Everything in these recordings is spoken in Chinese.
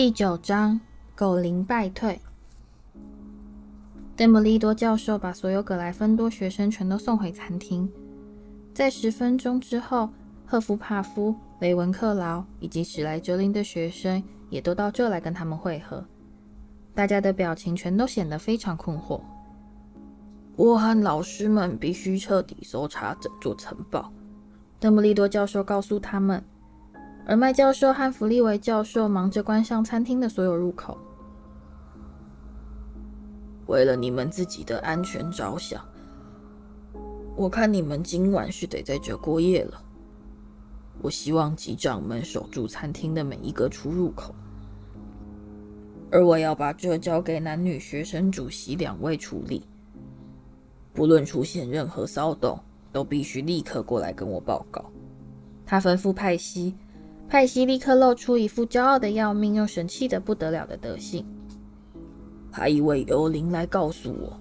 第九章，狗灵败退。邓布利多教授把所有葛莱芬多学生全都送回餐厅。在十分钟之后，赫夫帕夫、雷文克劳以及史莱哲林的学生也都到这来跟他们会合。大家的表情全都显得非常困惑。我和老师们必须彻底搜查整座城堡，邓布利多教授告诉他们。而麦教授和弗利维教授忙着关上餐厅的所有入口。为了你们自己的安全着想，我看你们今晚是得在这过夜了。我希望级长们守住餐厅的每一个出入口，而我要把这交给男女学生主席两位处理。不论出现任何骚动，都必须立刻过来跟我报告。他吩咐派西。派西立刻露出一副骄傲的要命又神气的不得了的德性。派一位幽灵来告诉我。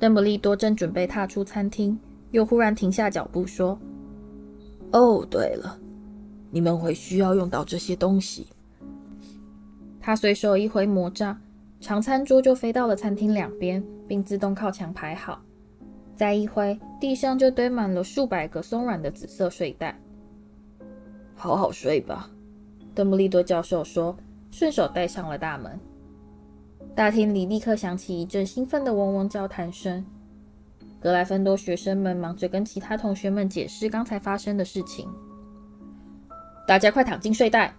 邓布利多正准备踏出餐厅，又忽然停下脚步说：“哦，对了，你们会需要用到这些东西。”他随手一挥魔杖，长餐桌就飞到了餐厅两边，并自动靠墙排好。再一挥，地上就堆满了数百个松软的紫色睡袋。好好睡吧，邓布利多教授说，顺手带上了大门。大厅里立刻响起一阵兴奋的嗡嗡交谈声。格莱芬多学生们忙着跟其他同学们解释刚才发生的事情。大家快躺进睡袋，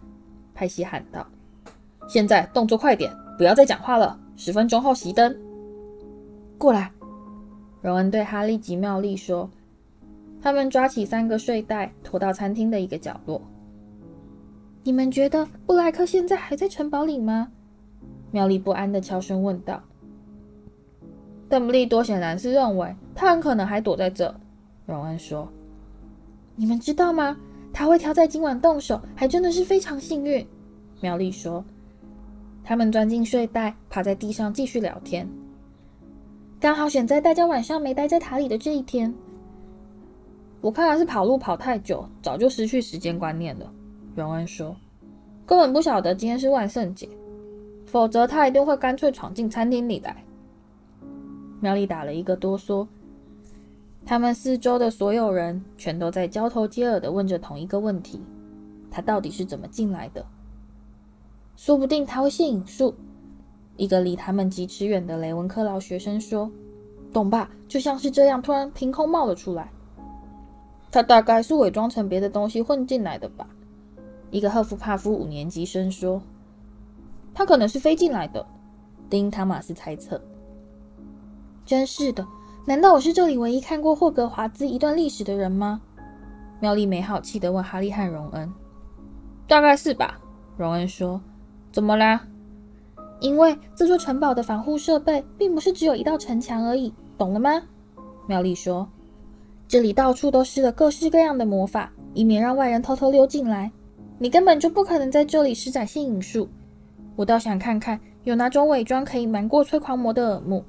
派西喊道：“现在动作快点，不要再讲话了。十分钟后熄灯。”过来，荣恩对哈利及妙丽说。他们抓起三个睡袋，拖到餐厅的一个角落。你们觉得布莱克现在还在城堡里吗？妙丽不安地悄声问道。邓布利多显然是认为他很可能还躲在这。荣恩说：“你们知道吗？他会挑在今晚动手，还真的是非常幸运。”妙丽说。他们钻进睡袋，趴在地上继续聊天。刚好选在大家晚上没待在塔里的这一天。我看来是跑路跑太久，早就失去时间观念了。荣恩说：“根本不晓得今天是万圣节，否则他一定会干脆闯进餐厅里来。”妙丽打了一个哆嗦。他们四周的所有人全都在交头接耳地问着同一个问题：他到底是怎么进来的？说不定他会现影术。一个离他们几尺远的雷文克劳学生说：“懂吧？就像是这样，突然凭空冒了出来。”他大概是伪装成别的东西混进来的吧？一个赫夫帕夫五年级生说：“他可能是飞进来的。”丁·汤马斯猜测。真是的，难道我是这里唯一看过霍格华兹一段历史的人吗？妙丽没好气地问哈利和荣恩。“大概是吧。”荣恩说。“怎么啦？”“因为这座城堡的防护设备并不是只有一道城墙而已，懂了吗？”妙丽说。这里到处都施了各式各样的魔法，以免让外人偷偷溜进来。你根本就不可能在这里施展献隐术。我倒想看看有哪种伪装可以瞒过催狂魔的耳目。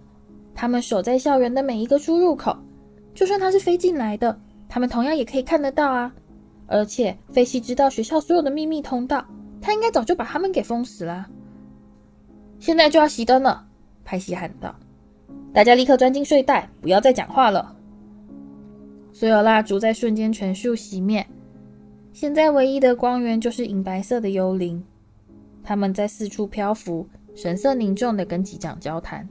他们守在校园的每一个出入口，就算他是飞进来的，他们同样也可以看得到啊。而且菲西知道学校所有的秘密通道，他应该早就把他们给封死了。现在就要熄灯了，派西喊道：“大家立刻钻进睡袋，不要再讲话了。”所有蜡烛在瞬间全数熄灭，现在唯一的光源就是银白色的幽灵，他们在四处漂浮，神色凝重地跟机长交谈。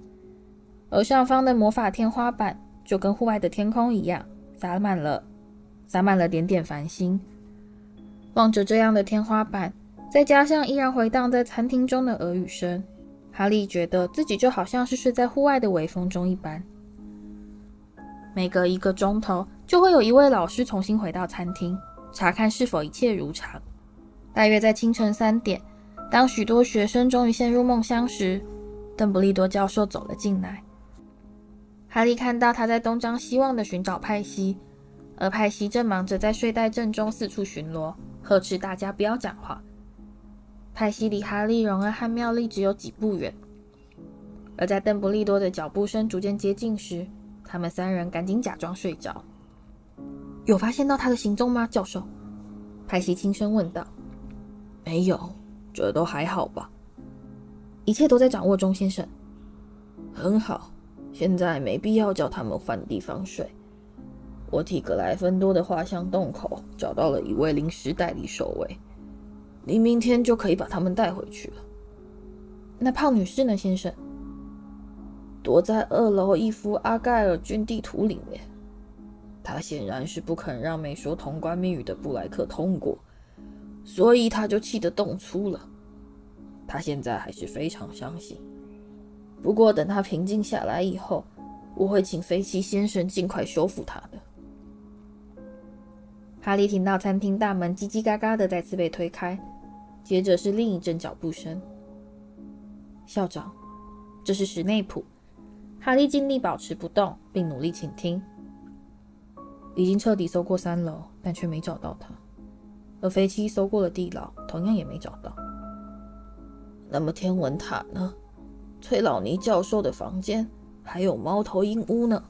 而上方的魔法天花板就跟户外的天空一样，洒满了洒满了点点繁星。望着这样的天花板，再加上依然回荡在餐厅中的耳语声，哈利觉得自己就好像是睡在户外的微风中一般。每隔一个钟头，就会有一位老师重新回到餐厅，查看是否一切如常。大约在清晨三点，当许多学生终于陷入梦乡时，邓布利多教授走了进来。哈利看到他在东张西望地寻找派西，而派西正忙着在睡袋正中四处巡逻，呵斥大家不要讲话。派西离哈利、荣恩和妙丽只有几步远，而在邓布利多的脚步声逐渐接近时，他们三人赶紧假装睡着。有发现到他的行踪吗，教授？派西轻声问道。没有，这都还好吧？一切都在掌握中，先生。很好，现在没必要叫他们换地方睡。我替格莱芬多的画像洞口找到了一位临时代理守卫，你明天就可以把他们带回去了。那胖女士呢，先生？躲在二楼一幅阿盖尔郡地图里面。他显然是不肯让没说通关密语的布莱克通过，所以他就气得动粗了。他现在还是非常伤心。不过等他平静下来以后，我会请菲奇先生尽快修复他的。哈利听到餐厅大门叽叽嘎嘎的再次被推开，接着是另一阵脚步声。校长，这是史内普。哈利尽力保持不动，并努力倾听。已经彻底搜过三楼，但却没找到他。而菲奇搜过了地牢，同样也没找到。那么天文塔呢？崔老尼教授的房间，还有猫头鹰屋呢？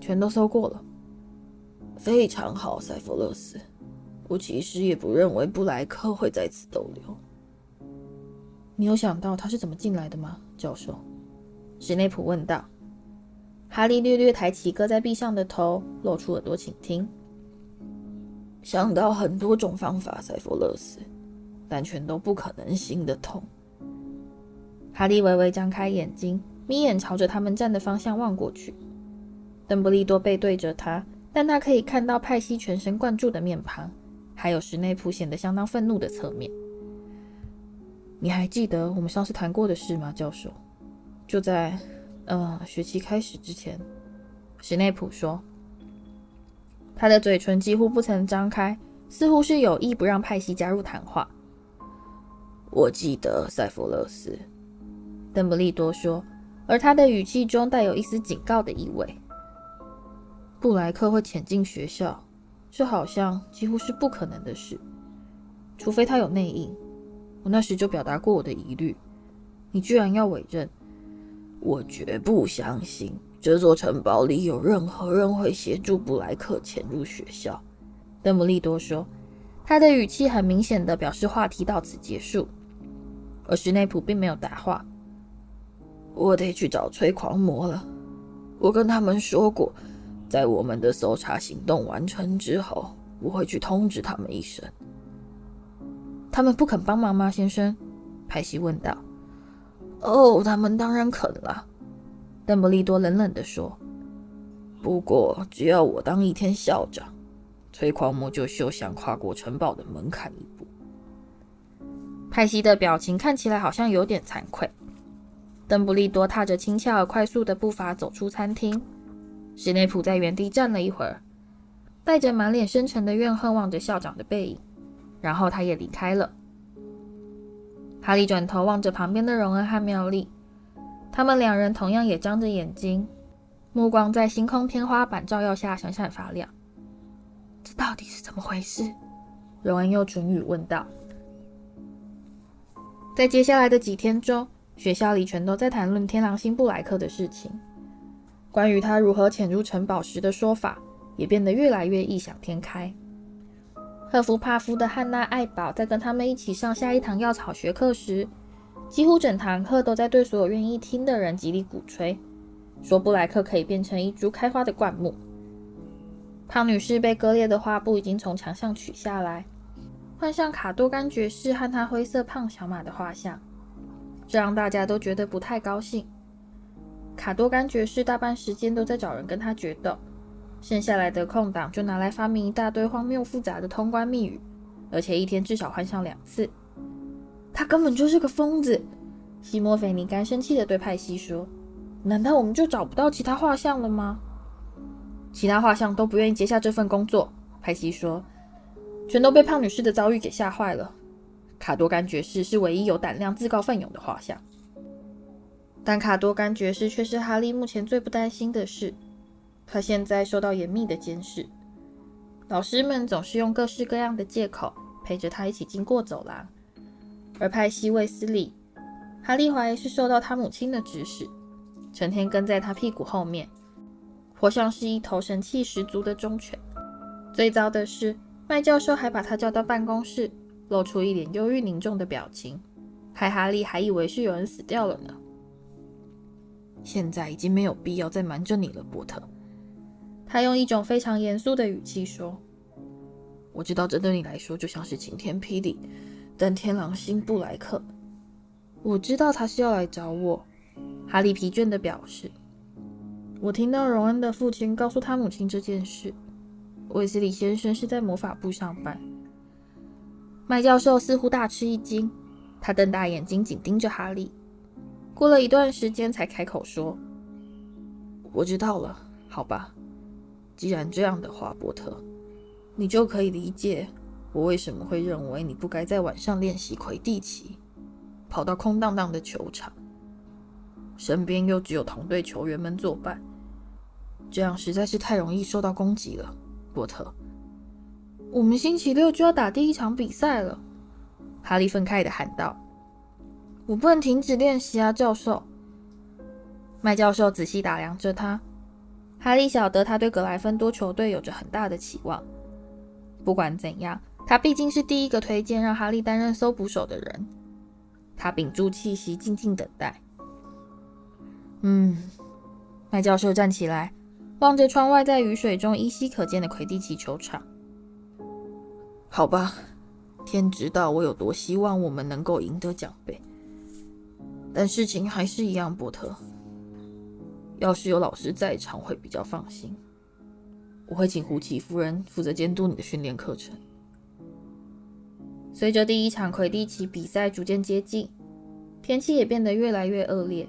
全都搜过了。非常好，塞弗勒斯。我其实也不认为布莱克会在此逗留。你有想到他是怎么进来的吗，教授？史内普问道。哈利略略抬起搁在壁上的头，露出耳朵倾听。想到很多种方法，塞弗勒斯，但全都不可能行得通。哈利微微张开眼睛，眯眼朝着他们站的方向望过去。邓布利多背对着他，但他可以看到派西全神贯注的面庞，还有史内普显得相当愤怒的侧面。你还记得我们上次谈过的事吗，教授？就在，呃，学期开始之前，史内普说，他的嘴唇几乎不曾张开，似乎是有意不让派西加入谈话。我记得，塞弗勒斯，邓布利多说，而他的语气中带有一丝警告的意味。布莱克会潜进学校，这好像几乎是不可能的事，除非他有内应。我那时就表达过我的疑虑。你居然要委任？我绝不相信这座城堡里有任何人会协助布莱克潜入学校。邓布利多说，他的语气很明显的表示话题到此结束。而史内普并没有答话。我得去找催狂魔了。我跟他们说过，在我们的搜查行动完成之后，我会去通知他们一声。他们不肯帮忙吗，先生？派西问道。哦，他们当然肯了，邓布利多冷冷地说。不过，只要我当一天校长，催狂魔就休想跨过城堡的门槛一步。派西的表情看起来好像有点惭愧。邓布利多踏着轻巧而快速的步伐走出餐厅。史内普在原地站了一会儿，带着满脸深沉的怨恨望着校长的背影，然后他也离开了。哈利转头望着旁边的荣恩和妙丽，他们两人同样也张着眼睛，目光在星空天花板照耀下闪闪发亮。这到底是怎么回事？荣恩用唇语问道。在接下来的几天中，学校里全都在谈论天狼星布莱克的事情，关于他如何潜入城堡时的说法也变得越来越异想天开。赫夫帕夫的汉娜·艾宝在跟他们一起上下一堂药草学课时，几乎整堂课都在对所有愿意听的人极力鼓吹，说布莱克可以变成一株开花的灌木。胖女士被割裂的画布已经从墙上取下来，换上卡多甘爵士和他灰色胖小马的画像，这让大家都觉得不太高兴。卡多甘爵士大半时间都在找人跟他决斗。剩下来的空档就拿来发明一大堆荒谬复杂的通关密语，而且一天至少换上两次。他根本就是个疯子！西莫菲尼甘生气地对派西说：“难道我们就找不到其他画像了吗？”其他画像都不愿意接下这份工作，派西说：“全都被胖女士的遭遇给吓坏了。卡多甘爵士是唯一有胆量自告奋勇的画像，但卡多甘爵士却是哈利目前最不担心的事。”他现在受到严密的监视，老师们总是用各式各样的借口陪着他一起经过走廊。而派西·卫斯理，哈利怀疑是受到他母亲的指使，成天跟在他屁股后面，活像是一头神气十足的忠犬。最糟的是，麦教授还把他叫到办公室，露出一脸忧郁凝重的表情，害哈利还以为是有人死掉了呢。现在已经没有必要再瞒着你了，波特。他用一种非常严肃的语气说：“我知道这对你来说就像是晴天霹雳，但天狼星布莱克，我知道他是要来找我。”哈利疲倦地表示：“我听到荣恩的父亲告诉他母亲这件事。卫斯理先生是在魔法部上班。”麦教授似乎大吃一惊，他瞪大眼睛紧盯着哈利。过了一段时间，才开口说：“我知道了，好吧。既然这样的话，波特，你就可以理解我为什么会认为你不该在晚上练习魁地奇，跑到空荡荡的球场，身边又只有同队球员们作伴，这样实在是太容易受到攻击了，波特。我们星期六就要打第一场比赛了。”哈利愤慨地喊道。我不能停止练习啊，教授。麦教授仔细打量着他。哈利晓得他对格莱芬多球队有着很大的期望。不管怎样，他毕竟是第一个推荐让哈利担任搜捕手的人。他屏住气息，静静等待。嗯，麦教授站起来，望着窗外在雨水中依稀可见的魁地奇球场。好吧，天知道我有多希望我们能够赢得奖杯。但事情还是一样，波特。要是有老师在场，会比较放心。我会请胡奇夫人负责监督你的训练课程。随着第一场魁地奇比赛逐渐接近，天气也变得越来越恶劣。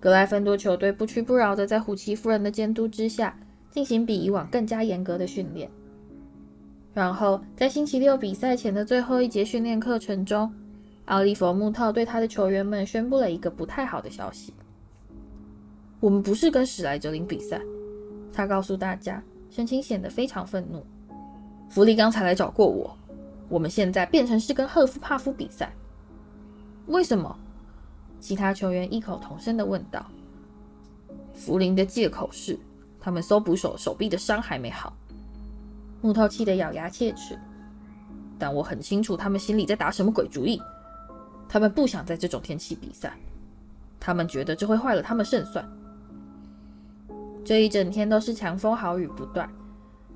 格莱芬多球队不屈不挠地在胡奇夫人的监督之下进行比以往更加严格的训练。然后，在星期六比赛前的最后一节训练课程中，奥利弗·穆特对他的球员们宣布了一个不太好的消息：我们不是跟史莱哲林比赛。他告诉大家，神情显得非常愤怒。弗利刚才来找过我，我们现在变成是跟赫夫帕夫比赛。为什么？其他球员异口同声地问道。弗林的借口是，他们搜捕手手臂的伤还没好。穆特气得咬牙切齿。但我很清楚他们心里在打什么鬼主意。他们不想在这种天气比赛，他们觉得这会坏了他们胜算。这一整天都是强风豪雨不断，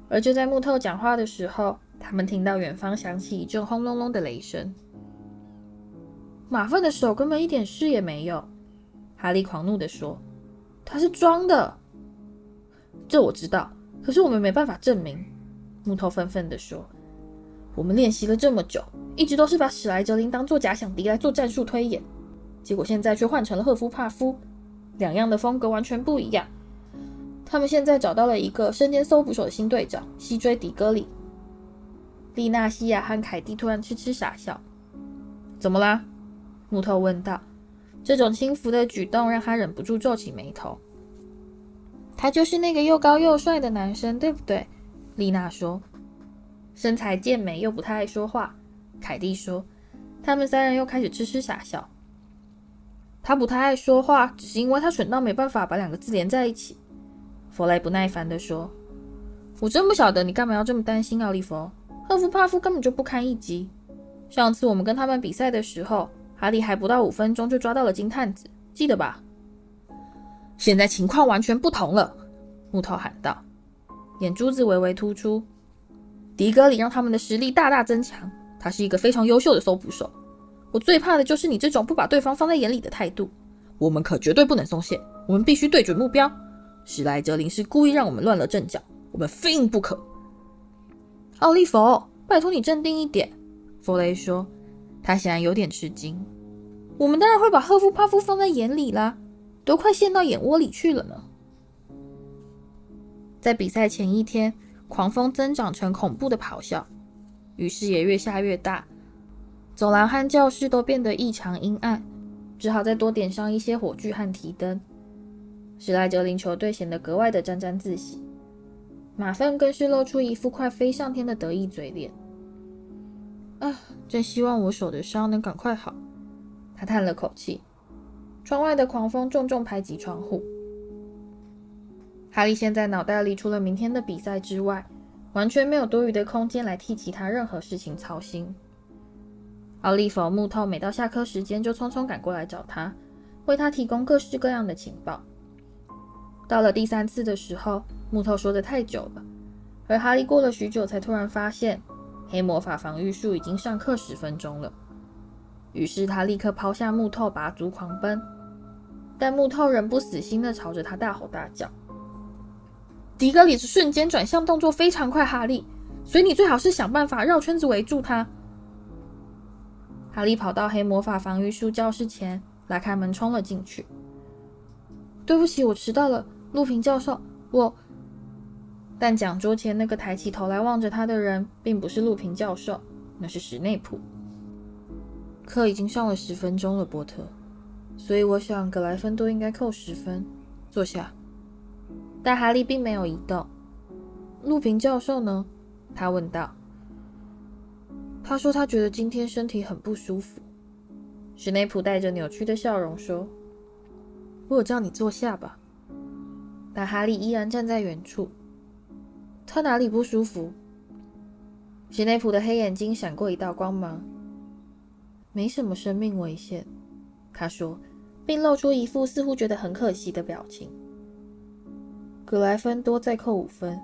而就在穆特讲话的时候，他们听到远方响起一阵轰隆隆的雷声。马粪的手根本一点事也没有，哈利狂怒地说：“他是装的。”这我知道，可是我们没办法证明。”木头愤愤地说：“我们练习了这么久。”一直都是把史莱哲林当做假想敌来做战术推演，结果现在却换成了赫夫帕夫，两样的风格完全不一样。他们现在找到了一个身兼搜捕手的新队长西追迪戈里。丽娜西亚和凯蒂突然痴痴傻笑。怎么啦？穆特问道。这种轻浮的举动让他忍不住皱起眉头。他就是那个又高又帅的男生，对不对？丽娜说。身材健美又不太爱说话。凯蒂说：“他们三人又开始痴痴傻笑。他不太爱说话，只是因为他蠢到没办法把两个字连在一起。”弗雷不耐烦地说：“我真不晓得你干嘛要这么担心奥利弗。赫夫帕夫根本就不堪一击。上次我们跟他们比赛的时候，哈利还不到五分钟就抓到了金探子，记得吧？现在情况完全不同了。”木头喊道，眼珠子微微突出。迪格里让他们的实力大大增强。他是一个非常优秀的搜捕手，我最怕的就是你这种不把对方放在眼里的态度。我们可绝对不能松懈，我们必须对准目标。史莱哲林是故意让我们乱了阵脚，我们非赢不可。奥利弗，拜托你镇定一点。弗雷说，他显然有点吃惊。我们当然会把赫夫帕夫放在眼里啦，都快陷到眼窝里去了呢。在比赛前一天，狂风增长成恐怖的咆哮。雨势也越下越大，走廊和教室都变得异常阴暗，只好再多点上一些火炬和提灯。史莱哲林球队显得格外的沾沾自喜，马粪更是露出一副快飞上天的得意嘴脸。啊，真希望我手的伤能赶快好。他叹了口气。窗外的狂风重重拍击窗户。哈利现在脑袋里除了明天的比赛之外，完全没有多余的空间来替其他任何事情操心。奥利弗·木头每到下课时间就匆匆赶过来找他，为他提供各式各样的情报。到了第三次的时候，木头说的太久了，而哈利过了许久才突然发现，黑魔法防御术已经上课十分钟了。于是他立刻抛下木头，拔足狂奔。但木头仍不死心地朝着他大吼大叫。迪格里斯瞬间转向动作非常快，哈利，所以你最好是想办法绕圈子围住他。哈利跑到黑魔法防御术教室前，拉开门冲了进去。对不起，我迟到了，路平教授。我……但讲桌前那个抬起头来望着他的人，并不是路平教授，那是史内普。课已经上了十分钟了，波特，所以我想格莱芬多应该扣十分。坐下。但哈利并没有移动。陆平教授呢？他问道。他说他觉得今天身体很不舒服。史内普带着扭曲的笑容说：“我有叫你坐下吧。”但哈利依然站在原处。他哪里不舒服？史内普的黑眼睛闪过一道光芒。没什么生命危险，他说，并露出一副似乎觉得很可惜的表情。格莱芬多再扣五分，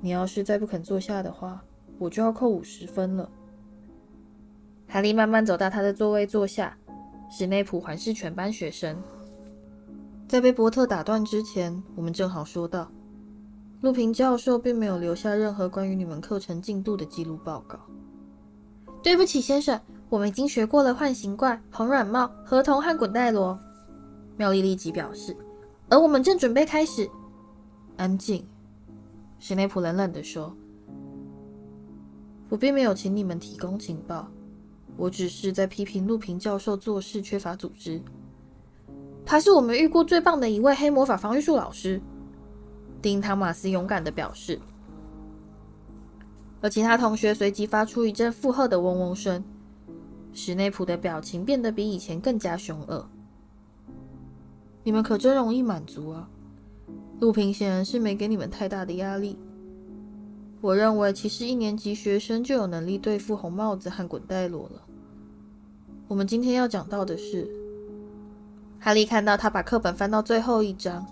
你要是再不肯坐下的话，我就要扣五十分了。哈利慢慢走到他的座位坐下。史内普环视全班学生，在被波特打断之前，我们正好说到，路平教授并没有留下任何关于你们课程进度的记录报告。对不起，先生。我们已经学过了幻形怪、红软帽、合同和滚带罗。妙丽立即表示，而我们正准备开始。安静，史内普冷冷地说：“我并没有请你们提供情报，我只是在批评路平教授做事缺乏组织。他是我们遇过最棒的一位黑魔法防御术老师。”丁·汤马斯勇敢地表示，而其他同学随即发出一阵附和的嗡嗡声。史内普的表情变得比以前更加凶恶。你们可真容易满足啊！陆平显然是没给你们太大的压力。我认为，其实一年级学生就有能力对付红帽子和滚带罗了。我们今天要讲到的是，哈利看到他把课本翻到最后一章，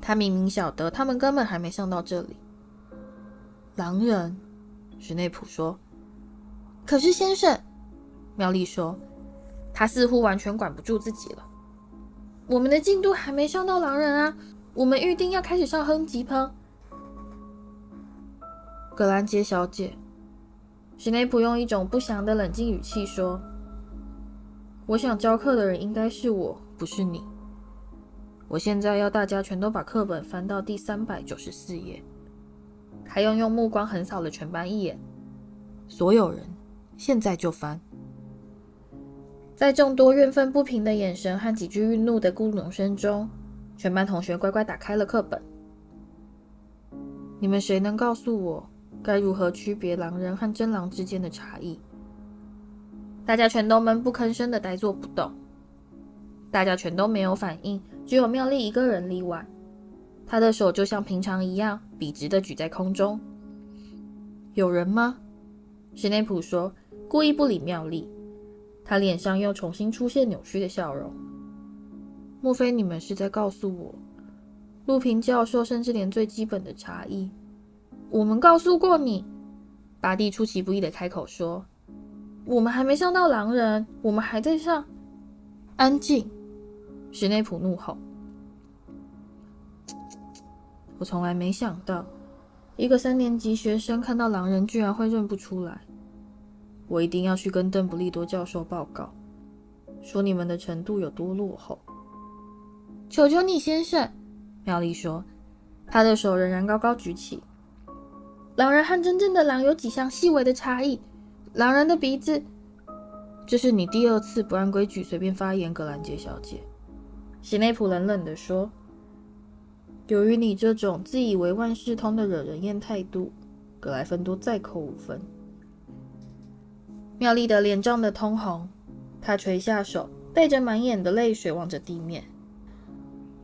他明明晓得他们根本还没上到这里。狼人，史内普说。可是，先生。妙丽说：“他似乎完全管不住自己了。我们的进度还没上到狼人啊，我们预定要开始上哼吉喷。”格兰杰小姐，史内普用一种不祥的冷静语气说：“我想教课的人应该是我，不是你。我现在要大家全都把课本翻到第三百九十四页。”还用用目光横扫了全班一眼，所有人现在就翻。在众多怨愤不平的眼神和几句愠怒的咕哝声中，全班同学乖乖打开了课本。你们谁能告诉我，该如何区别狼人和真狼之间的差异？大家全都闷不吭声的呆坐不动。大家全都没有反应，只有妙丽一个人例外。她的手就像平常一样笔直的举在空中。有人吗？史内普说，故意不理妙丽。他脸上又重新出现扭曲的笑容。莫非你们是在告诉我，路平教授甚至连最基本的差异？我们告诉过你。巴蒂出其不意的开口说：“我们还没上到狼人，我们还在上。”安静！史内普怒吼。我从来没想到，一个三年级学生看到狼人居然会认不出来。我一定要去跟邓布利多教授报告，说你们的程度有多落后。求求你，先生，妙丽说，她的手仍然高高举起。狼人和真正的狼有几项细微的差异。狼人的鼻子……这是你第二次不按规矩随便发言，格兰杰小姐。史内普冷冷地说：“由于你这种自以为万事通的惹人厌态度，格莱芬多再扣五分。”妙丽的脸涨得通红，她垂下手，带着满眼的泪水望着地面。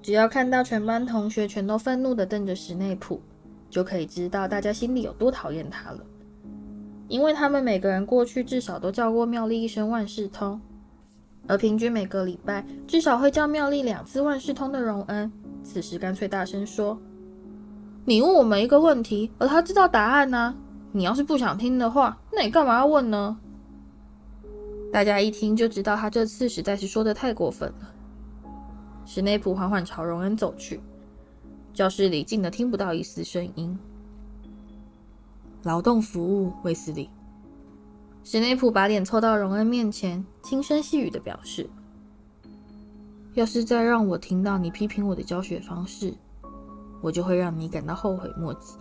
只要看到全班同学全都愤怒地瞪着史内普，就可以知道大家心里有多讨厌他了。因为他们每个人过去至少都叫过妙丽一声万事通，而平均每个礼拜至少会叫妙丽两次万事通的荣恩，此时干脆大声说：“你问我们一个问题，而他知道答案呢、你要是不想听的话，那你干嘛要问呢？”大家一听就知道他这次实在是说得太过分了。史内普缓缓朝荣恩走去，教室里静得听不到一丝声音。劳动服务，卫斯理。史内普把脸凑到荣恩面前，轻声细语的表示：“要是再让我听到你批评我的教学方式，我就会让你感到后悔莫及。”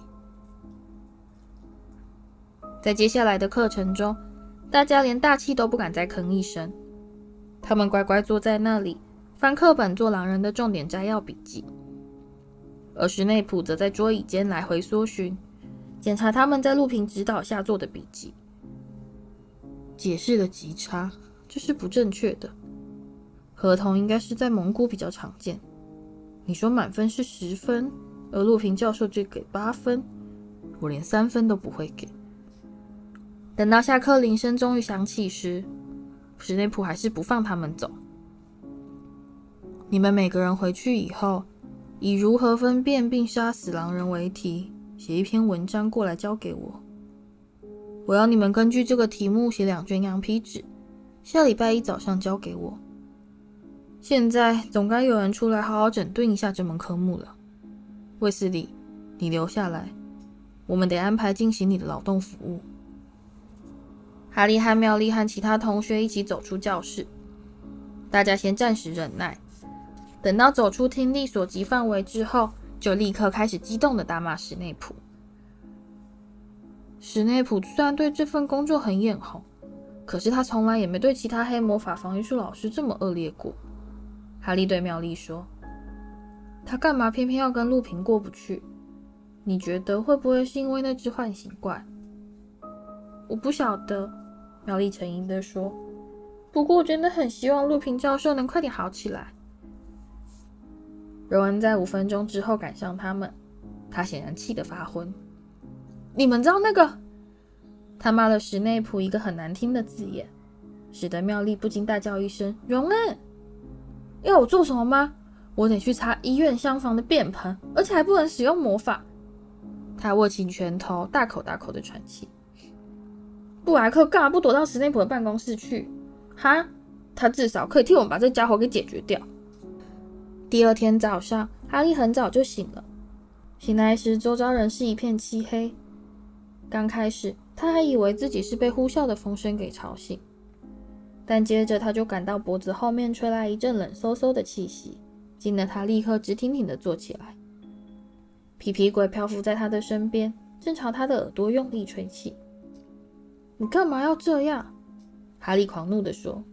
在接下来的课程中，大家连大气都不敢再吭一声，他们乖乖坐在那里，翻课本做狼人的重点摘要笔记，而史内普则在桌椅间来回搜寻。检查他们在路平指导下做的笔记，解释的极差，这是不正确的。合同应该是在蒙古比较常见。你说满分是十分，而路平教授只给八分，我连三分都不会给。等到下课铃声终于响起时，史内普还是不放他们走。你们每个人回去以后，以如何分辨并杀死狼人为题。写一篇文章过来交给我，我要你们根据这个题目写两卷羊皮纸，下礼拜一早上交给我。现在总该有人出来好好整顿一下这门科目了。卫斯理，你留下来，我们得安排进行你的劳动服务。哈利和妙丽和其他同学一起走出教室，大家先暂时忍耐，等到走出听力所及范围之后。就立刻开始激动地大骂史内普。史内普虽然对这份工作很眼红，可是他从来也没对其他黑魔法防御术老师这么恶劣过。哈利对妙丽说：“他干嘛偏偏要跟路平过不去？你觉得会不会是因为那只唤醒怪？”我不晓得，妙丽沉吟地说：“不过我真的很希望路平教授能快点好起来。”荣恩在五分钟之后赶上他们，他显然气得发昏。你们知道那个？他骂了史内普一个很难听的字眼，使得妙丽不禁大叫一声：“荣恩，要我做什么吗？我得去擦医院厢房的便盆，而且还不能使用魔法。”他握紧拳头，大口大口的喘气。布莱克干嘛不躲到史内普的办公室去？哈，他至少可以替我们把这家伙给解决掉。第二天早上，哈利很早就醒了。醒来时，周遭仍是一片漆黑。刚开始，他还以为自己是被呼啸的风声给吵醒，但接着他就感到脖子后面吹来一阵冷飕飕的气息，惊得他立刻直挺挺地坐起来。皮皮鬼漂浮在他的身边，正朝他的耳朵用力吹气。“你干嘛要这样？”哈利狂怒地说。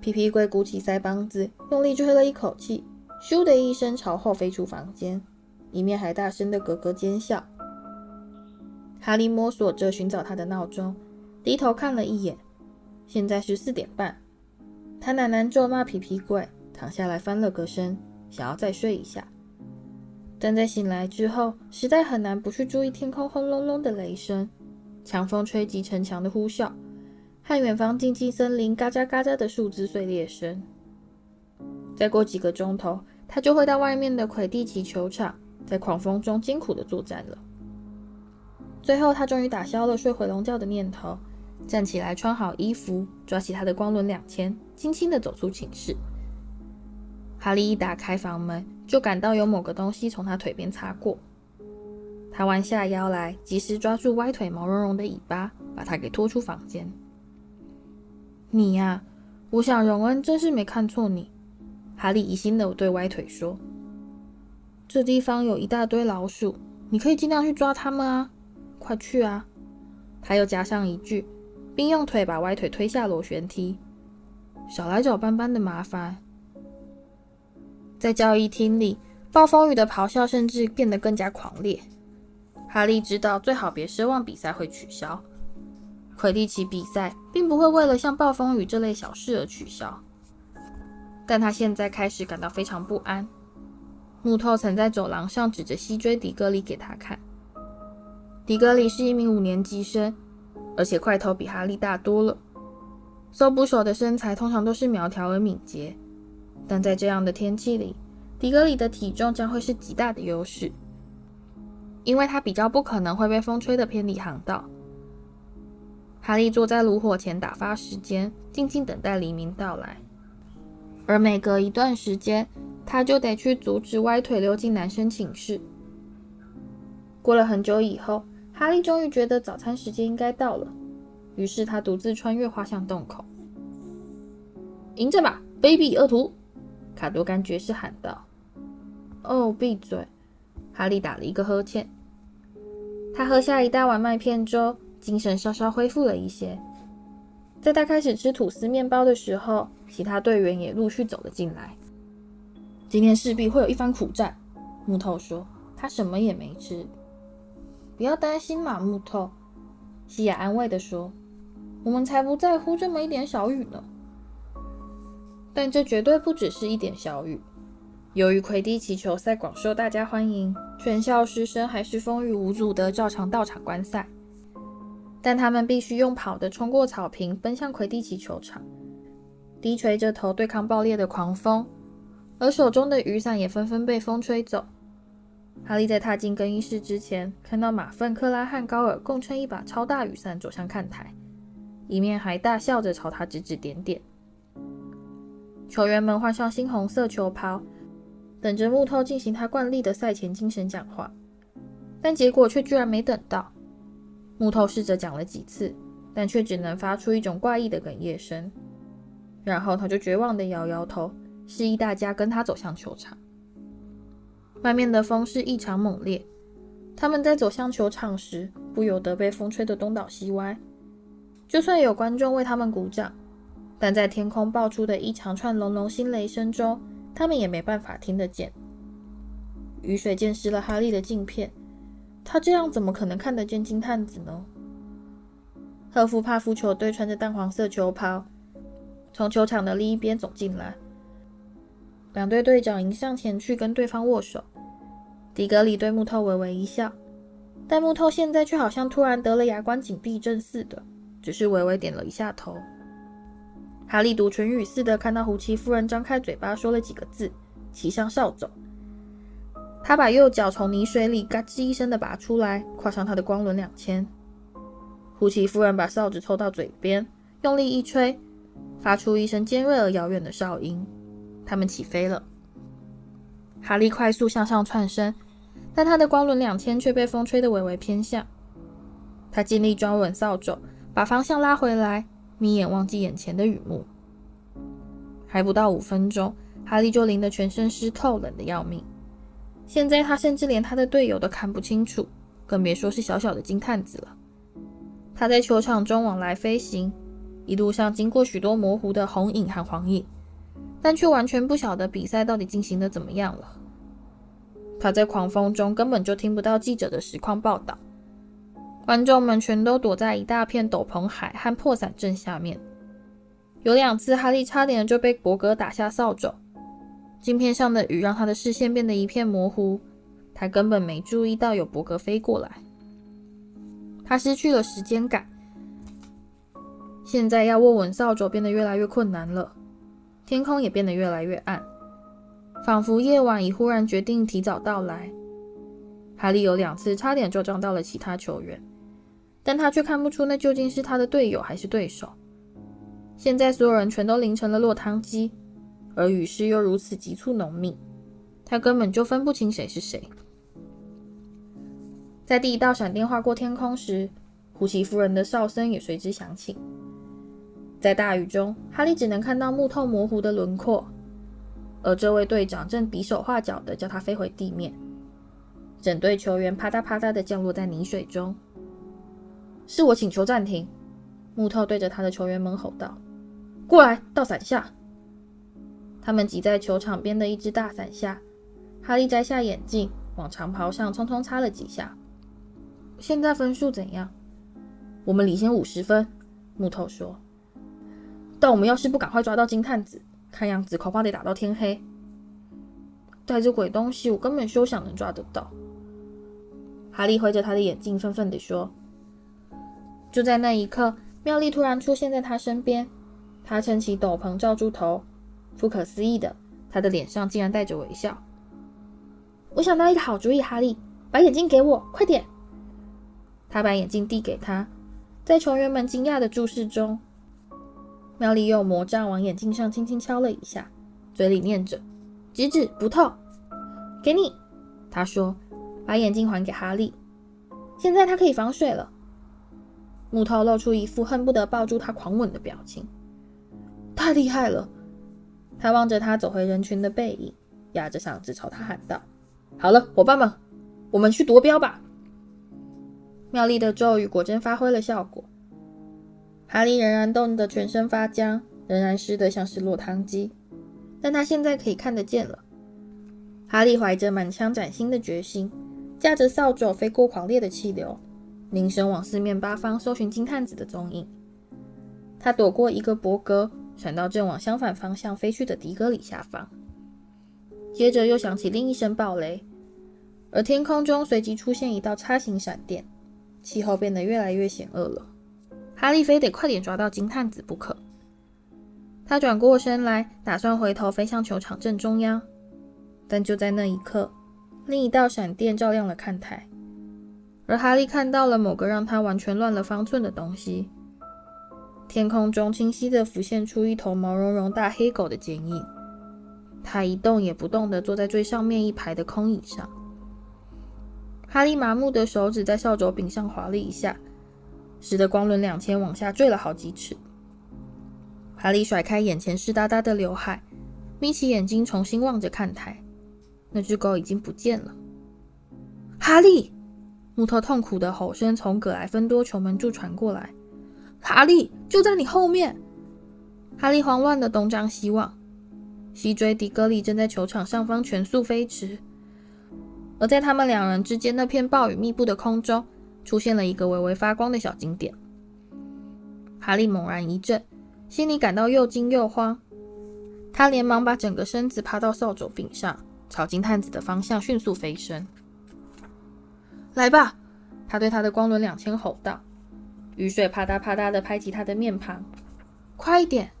皮皮鬼鼓起腮帮子，用力吹了一口气，咻的一声朝后飞出房间，一面还大声的咯咯尖笑。哈利摸索着寻找他的闹钟，低头看了一眼，现在是四点半。他喃喃咒骂皮皮鬼，躺下来翻了个身，想要再睡一下。但在醒来之后，实在很难不去注意天空轰隆隆的雷声，强风吹击城墙的呼啸。和远方静静森林，嘎喳嘎喳的树枝碎裂声。再过几个钟头，他就会到外面的魁地奇球场，在狂风中艰苦的作战了。最后，他终于打消了睡回笼觉的念头，站起来，穿好衣服，抓起他的光轮两千，轻轻的走出寝室。哈利一打开房门，就感到有某个东西从他腿边擦过。他弯下腰来，及时抓住歪腿毛茸茸的尾巴，把他给拖出房间。你呀、我想荣恩真是没看错你。哈利疑心的对歪腿说：“这地方有一大堆老鼠，你可以尽量去抓它们啊，快去啊！”他又加上一句，并用腿把歪腿推下螺旋梯，少来找斑斑的麻烦。在交谊厅里，暴风雨的咆哮甚至变得更加狂烈。哈利知道最好别奢望比赛会取消。魁地奇比赛并不会为了像暴风雨这类小事而取消，但他现在开始感到非常不安。木头曾在走廊上指着西追迪格里给他看。迪格里是一名五年级生，而且块头比哈利大多了。搜捕手的身材通常都是苗条而敏捷，但在这样的天气里，迪格里的体重将会是极大的优势，因为他比较不可能会被风吹得偏离航道。哈利坐在炉火前打发时间，静静等待黎明到来。而每隔一段时间，他就得去阻止歪腿溜进男生寝室。过了很久以后，哈利终于觉得早餐时间应该到了，于是他独自穿越滑翔洞口。迎着吧，卑鄙恶徒！卡多甘爵士喊道。“哦，闭嘴！”哈利打了一个呵欠。他喝下一大碗麦片粥。精神稍稍恢复了一些。在他开始吃吐司面包的时候，其他队员也陆续走了进来。今天势必会有一番苦战，木头说。他什么也没吃。不要担心嘛，木头。西亚安慰地说：“我们才不在乎这么一点小雨呢。”但这绝对不只是一点小雨。由于魁地奇球赛广受大家欢迎，全校师生还是风雨无阻地照常到场观赛。但他们必须用跑的冲过草坪，奔向魁地奇球场，低垂着头对抗暴烈的狂风，而手中的雨伞也纷纷被风吹走。哈利在踏进更衣室之前，看到马份、克拉和高尔共撑一把超大雨伞走向看台，一面还大笑着朝他指指点点。球员们换上猩红色球袍，等着木头进行他惯例的赛前精神讲话，但结果却居然没等到。木头试着讲了几次，但却只能发出一种怪异的哽咽声。然后他就绝望地摇摇头，示意大家跟他走向球场。外面的风势异常猛烈，他们在走向球场时，不由得被风吹得东倒西歪。就算有观众为他们鼓掌，但在天空爆出的一长串隆隆新雷声中，他们也没办法听得见。雨水溅湿了哈利的镜片。他这样怎么可能看得见金探子呢？赫夫帕夫球队穿着淡黄色球袍，从球场的另一边走进来。两队队长迎上前去跟对方握手。迪格里对木头微微一笑，但木头现在却好像突然得了牙关紧闭症似的，只是微微点了一下头。哈利读唇语似的看到胡奇夫人张开嘴巴说了几个字，骑上扫帚。他把右脚从泥水里嘎吱一声的拔出来，跨上他的光轮两千。胡奇夫人把哨子凑到嘴边，用力一吹，发出一声尖锐而遥远的哨音。他们起飞了。哈利快速向上窜身，但他的光轮两千却被风吹得微微偏向。他尽力抓稳扫帚，把方向拉回来，眯眼忘记眼前的雨幕。还不到五分钟，哈利就淋得全身湿透，冷得要命。现在他甚至连他的队友都看不清楚，更别说是小小的金探子了。他在球场中往来飞行，一路上经过许多模糊的红影和黄影，但却完全不晓得比赛到底进行得怎么样了。他在狂风中根本就听不到记者的实况报道，观众们全都躲在一大片斗篷海和破伞阵下面。有两次，哈利差点就被伯格打下扫帚。镜片上的雨让他的视线变得一片模糊，他根本没注意到有伯格飞过来。他失去了时间感，现在要握稳扫帚变得越来越困难了。天空也变得越来越暗，仿佛夜晚已忽然决定提早到来。哈利有两次差点就撞到了其他球员，但他却看不出那究竟是他的队友还是对手。现在所有人全都淋成了落汤鸡。而雨势又如此急促浓密，他根本就分不清谁是谁。在第一道闪电划过天空时，胡奇夫人的哨声也随之响起。在大雨中，哈利只能看到木头模糊的轮廓，而这位队长正比手画脚地叫他飞回地面。整队球员啪嗒啪嗒地降落在泥水中。是我请求暂停，木头对着他的球员们吼道：“过来，到伞下。”他们挤在球场边的一只大伞下。哈利摘下眼镜，往长袍上匆匆擦了几下。现在分数怎样？我们领先五十分。木头说。但我们要是不赶快抓到金探子，看样子恐怕得打到天黑。带着鬼东西，我根本休想能抓得到。哈利挥着他的眼镜，愤愤地说。就在那一刻，妙丽突然出现在他身边，他撑起斗篷罩住头，不可思议的，他的脸上竟然带着微笑。我想到一个好主意，哈利，把眼镜给我，快点！他把眼镜递给他，在球员们惊讶的注视中，妙丽用魔杖往眼镜上轻轻敲了一下，嘴里念着：“纸纸不透，给你。”他说：“把眼镜还给哈利，现在他可以防水了。”木头露出一副恨不得抱住他狂吻的表情。太厉害了！他望着他走回人群的背影，压着嗓子朝他喊道：“好了，伙伴们，我们去夺标吧！”妙丽的咒语果真发挥了效果。哈利仍然冻得全身发僵，仍然湿得像是落汤鸡，但他现在可以看得见了。哈利怀着满腔崭新的决心，驾着扫帚飞过狂烈的气流，凝神往四面八方搜寻金探子的踪影。他躲过一个伯格，闪到正往相反方向飞去的迪格里下方，接着又响起另一声暴雷，而天空中随即出现一道叉形闪电。气候变得越来越险恶了，哈利非得快点抓到金探子不可。他转过身来，打算回头飞向球场正中央，但就在那一刻，另一道闪电照亮了看台，而哈利看到了某个让他完全乱了方寸的东西。天空中清晰地浮现出一头毛茸茸大黑狗的剪影，它一动也不动地坐在最上面一排的空椅上。哈利麻木的手指在扫帚柄上划了一下，使得光轮两千往下坠了好几尺。哈利甩开眼前湿哒哒的刘海，眯起眼睛重新望着看台，那只狗已经不见了。哈利！木头痛苦的吼声从葛莱芬多球门柱传过来。哈利，就在你后面！哈利慌乱的东张西望，西追迪戈里正在球场上方全速飞驰。而在他们两人之间那片暴雨密布的空中，出现了一个微微发光的小金点。哈利猛然一震，心里感到又惊又慌。他连忙把整个身子趴到扫帚柄上，朝金探子的方向迅速飞升。来吧！他对他的光轮两千吼道。雨水啪嗒啪嗒地拍击他的面庞。快一点！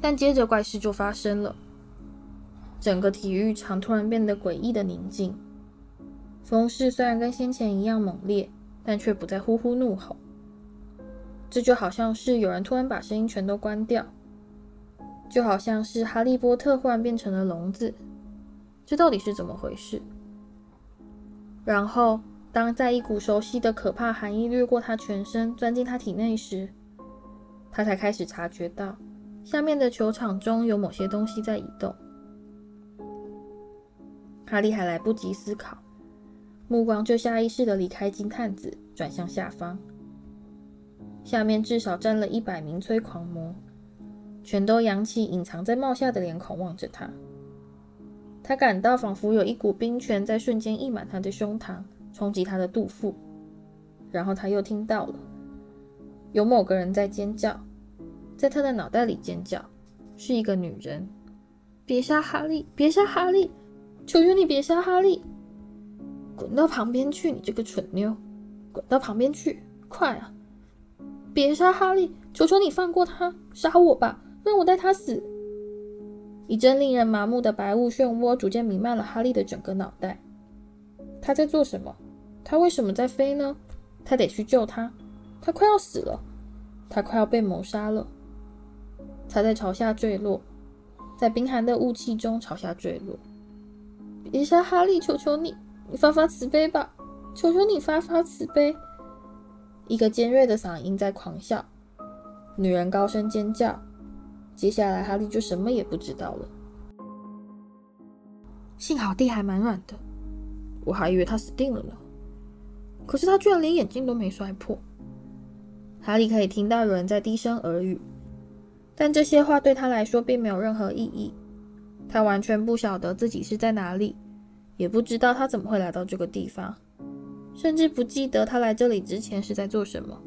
但接着怪事就发生了。整个体育场突然变得诡异的宁静，风势虽然跟先前一样猛烈，但却不再呼呼怒吼。这就好像是有人突然把声音全都关掉，就好像是哈利波特忽然变成了聋子。这到底是怎么回事？然后，当在一股熟悉的可怕寒意掠过他全身，钻进他体内时，他才开始察觉到下面的球场中有某些东西在移动。哈利还来不及思考，目光就下意识地离开金探子，转向下方。下面至少站了一百名催狂魔，全都扬起隐藏在帽下的脸孔望着他。他感到仿佛有一股冰泉在瞬间溢满他的胸膛，冲击他的肚腹。然后他又听到了，有某个人在尖叫，在他的脑袋里尖叫，是一个女人。别杀哈利！别杀哈利！求求你别杀哈利！滚到旁边去，你这个蠢妞！滚到旁边去，快啊！别杀哈利！求求你放过他，杀我吧，让我带他死！一阵令人麻木的白雾漩涡逐渐弥漫了哈利的整个脑袋。他在做什么？他为什么在飞呢？他得去救他！他快要死了！他快要被谋杀了！他在朝下坠落，在冰寒的雾气中朝下坠落。别杀哈利！求求你，你发发慈悲吧！求求你发发慈悲！一个尖锐的嗓音在狂笑，女人高声尖叫。接下来，哈利就什么也不知道了。幸好地还蛮软的，我还以为他死定了呢。可是他居然连眼镜都没摔破。哈利可以听到有人在低声耳语，但这些话对他来说并没有任何意义。他完全不晓得自己是在哪里，也不知道他怎么会来到这个地方，甚至不记得他来这里之前是在做什么。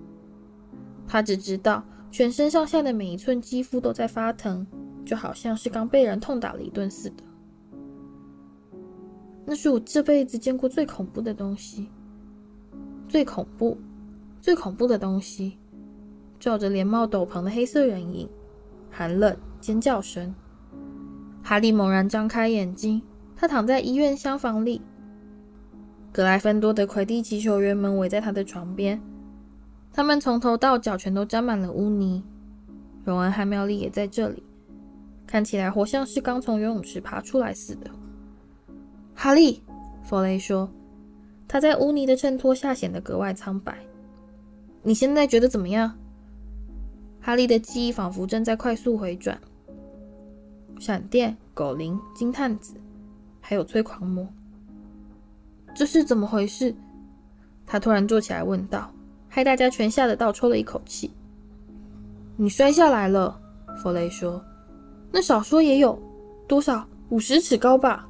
他只知道全身上下的每一寸肌肤都在发疼，就好像是刚被人痛打了一顿似的。那是我这辈子见过最恐怖的东西。最恐怖、最恐怖的东西，罩着连帽斗篷的黑色人影，寒冷尖叫声。哈利猛然张开眼睛，他躺在医院厢房里。格莱芬多的魁地奇球员们围在他的床边，他们从头到脚全都沾满了污泥。荣恩和妙丽也在这里，看起来活像是刚从游泳池爬出来似的。哈利，弗雷说。他在污泥的衬托下显得格外苍白。你现在觉得怎么样？哈利的记忆仿佛正在快速回转。闪电、狗铃、金探子，还有催狂魔，这是怎么回事？他突然坐起来问道，害大家全吓得倒抽了一口气。你摔下来了，弗雷说。那少说也有多少？五十尺高吧？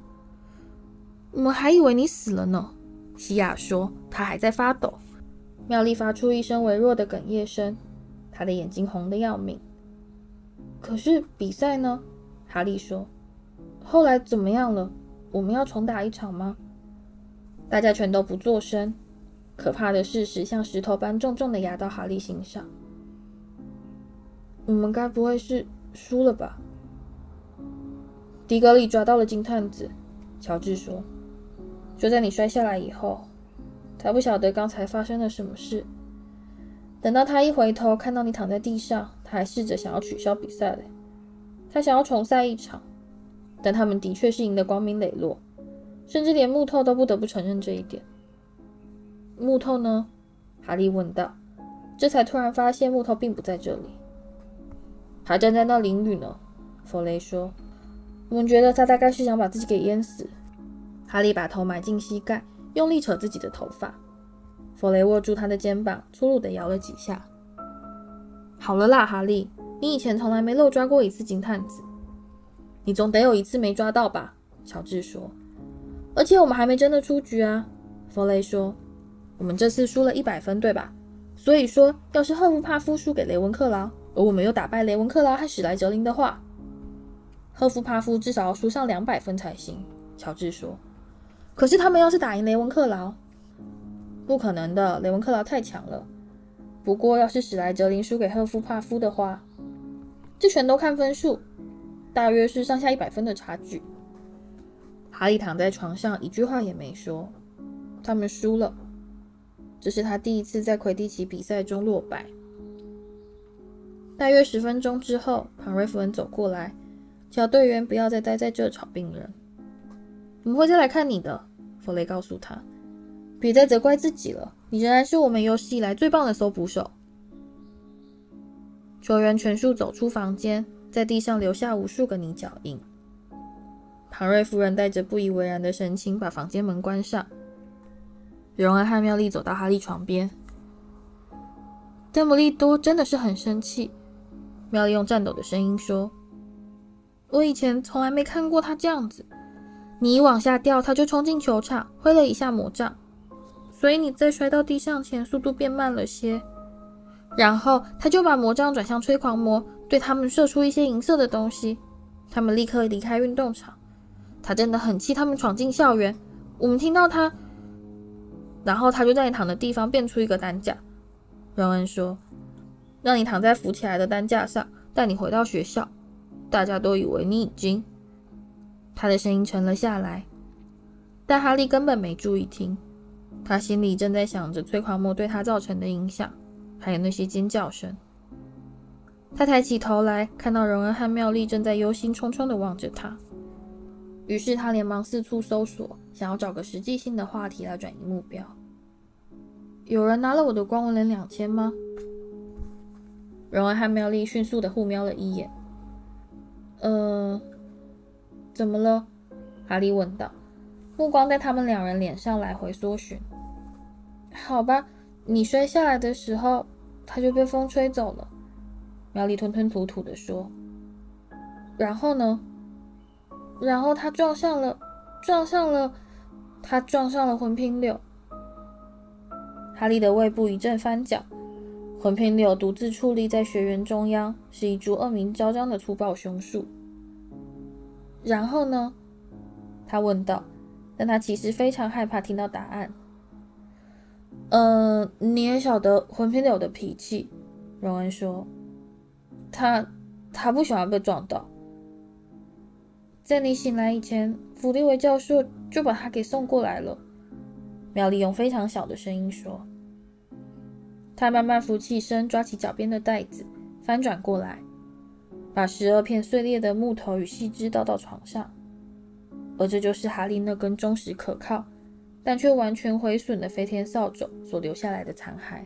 我们还以为你死了呢。西亚说：“他还在发抖。”妙丽发出一声微弱的哽咽声，她的眼睛红得要命。可是比赛呢？哈利说：“后来怎么样了？我们要重打一场吗？”大家全都不作声。可怕的事实像石头般重重的压到哈利心上。我们该不会是输了吧？迪格里抓到了金探子，乔治说。就在你摔下来以后，他不晓得刚才发生了什么事。等到他一回头看到你躺在地上，他还试着想要取消比赛嘞。他想要重赛一场，但他们的确是赢得光明磊落，甚至连木头都不得不承认这一点。木头呢？哈利问道。这才突然发现木头并不在这里，还站在那淋雨呢。弗雷说：“我们觉得他大概是想把自己给淹死。”哈利把头埋进膝盖，用力扯自己的头发。弗雷握住他的肩膀，粗鲁地摇了几下。好了啦，哈利，你以前从来没漏抓过一次金探子，你总得有一次没抓到吧？乔治说。而且我们还没真的出局啊。弗雷说。我们这次输了一百分，对吧？所以说，要是赫夫帕夫输给雷文克劳，而我们又打败雷文克劳和史莱哲林的话，赫夫帕夫至少要输上两百分才行。乔治说。可是他们要是打赢雷文克劳，不可能的，雷文克劳太强了。不过要是史莱哲林输给赫夫帕夫的话，这全都看分数，大约是上下一百分的差距。哈利躺在床上，一句话也没说。他们输了，这是他第一次在魁地奇比赛中落败。大约十分钟之后，庞瑞夫人走过来，叫队员不要再待在这吵病人。我们会再来看你的，弗雷告诉他。别再责怪自己了，你仍然是我们有史以来最棒的搜捕手。球员全数走出房间，在地上留下无数个泥脚印。庞瑞夫人带着不以为然的神情把房间门关上。荣恩和妙丽走到哈利床边。邓布利多真的是很生气，妙丽用颤抖的声音说：“我以前从来没看过他这样子。”你一往下掉，他就冲进球场，挥了一下魔杖，所以你在摔到地上前速度变慢了些。然后他就把魔杖转向催狂魔，对他们射出一些银色的东西。他们立刻离开运动场。他真的很气他们闯进校园。我们听到他，然后他就在你躺的地方变出一个担架。荣恩说：“让你躺在浮起来的担架上，带你回到学校。大家都以为你已经……”他的声音沉了下来，但哈利根本没注意听。他心里正在想着催狂魔对他造成的影响，还有那些尖叫声。他抬起头来，看到荣恩和妙丽正在忧心忡忡地望着他。于是他连忙四处搜索，想要找个实际性的话题来转移目标。有人拿了我的光文连两千吗？荣恩和妙丽迅速地互瞄了一眼。呃。怎么了？哈利问道，目光在他们两人脸上来回搜寻。好吧，你摔下来的时候，他就被风吹走了。妙丽吞吞吐吐地说。然后呢？然后他撞上了，撞上了，他撞上了魂瓶柳。哈利的胃部一阵翻搅。魂瓶柳独自矗立在学园中央，是一株恶名昭彰的粗暴雄树。然后呢？他问道。但他其实非常害怕听到答案。嗯、呃，你也晓得魂瓶柳的脾气，荣恩说。他他不喜欢被撞到。在你醒来以前，弗利维教授就把他给送过来了。妙丽用非常小的声音说。他慢慢扶起身，抓起脚边的袋子，翻转过来，把十二片碎裂的木头与细枝倒到床上。而这就是哈利那根忠实可靠，但却完全毁损的飞天扫帚所留下来的残骸。